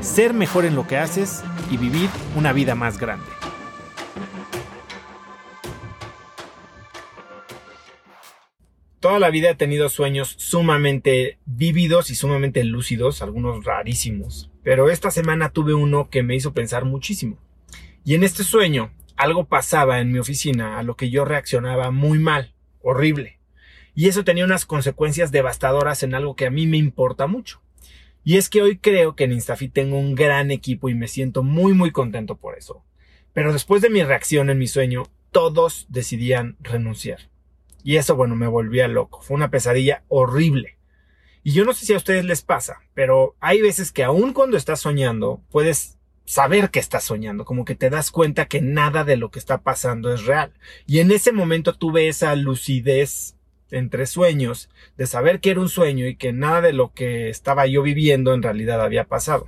ser mejor en lo que haces y vivir una vida más grande. Toda la vida he tenido sueños sumamente vívidos y sumamente lúcidos, algunos rarísimos, pero esta semana tuve uno que me hizo pensar muchísimo. Y en este sueño algo pasaba en mi oficina a lo que yo reaccionaba muy mal, horrible. Y eso tenía unas consecuencias devastadoras en algo que a mí me importa mucho. Y es que hoy creo que en Instafit tengo un gran equipo y me siento muy muy contento por eso. Pero después de mi reacción en mi sueño, todos decidían renunciar. Y eso, bueno, me volvía loco. Fue una pesadilla horrible. Y yo no sé si a ustedes les pasa, pero hay veces que aun cuando estás soñando, puedes saber que estás soñando, como que te das cuenta que nada de lo que está pasando es real. Y en ese momento tuve esa lucidez entre sueños, de saber que era un sueño y que nada de lo que estaba yo viviendo en realidad había pasado.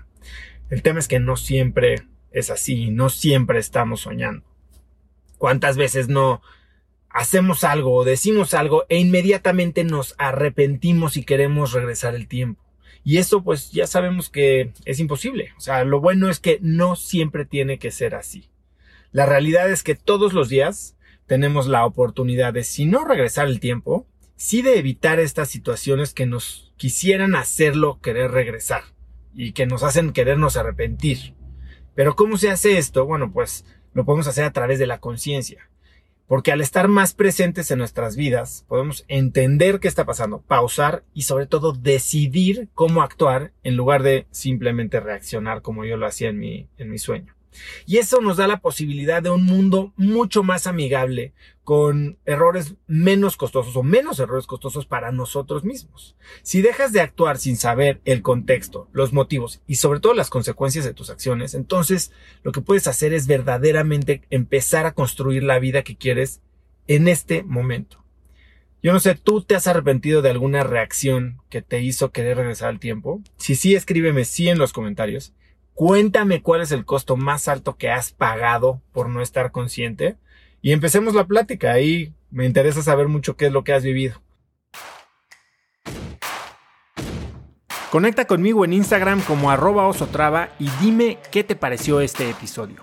El tema es que no siempre es así, no siempre estamos soñando. ¿Cuántas veces no hacemos algo o decimos algo e inmediatamente nos arrepentimos y queremos regresar el tiempo? Y eso pues ya sabemos que es imposible. O sea, lo bueno es que no siempre tiene que ser así. La realidad es que todos los días tenemos la oportunidad de, si no regresar el tiempo, sí de evitar estas situaciones que nos quisieran hacerlo querer regresar y que nos hacen querernos arrepentir. Pero ¿cómo se hace esto? Bueno, pues lo podemos hacer a través de la conciencia. Porque al estar más presentes en nuestras vidas, podemos entender qué está pasando, pausar y sobre todo decidir cómo actuar en lugar de simplemente reaccionar como yo lo hacía en mi, en mi sueño. Y eso nos da la posibilidad de un mundo mucho más amigable, con errores menos costosos o menos errores costosos para nosotros mismos. Si dejas de actuar sin saber el contexto, los motivos y sobre todo las consecuencias de tus acciones, entonces lo que puedes hacer es verdaderamente empezar a construir la vida que quieres en este momento. Yo no sé, ¿tú te has arrepentido de alguna reacción que te hizo querer regresar al tiempo? Si sí, escríbeme sí en los comentarios. Cuéntame cuál es el costo más alto que has pagado por no estar consciente. Y empecemos la plática. Ahí me interesa saber mucho qué es lo que has vivido. Conecta conmigo en Instagram como arroba osotrava y dime qué te pareció este episodio.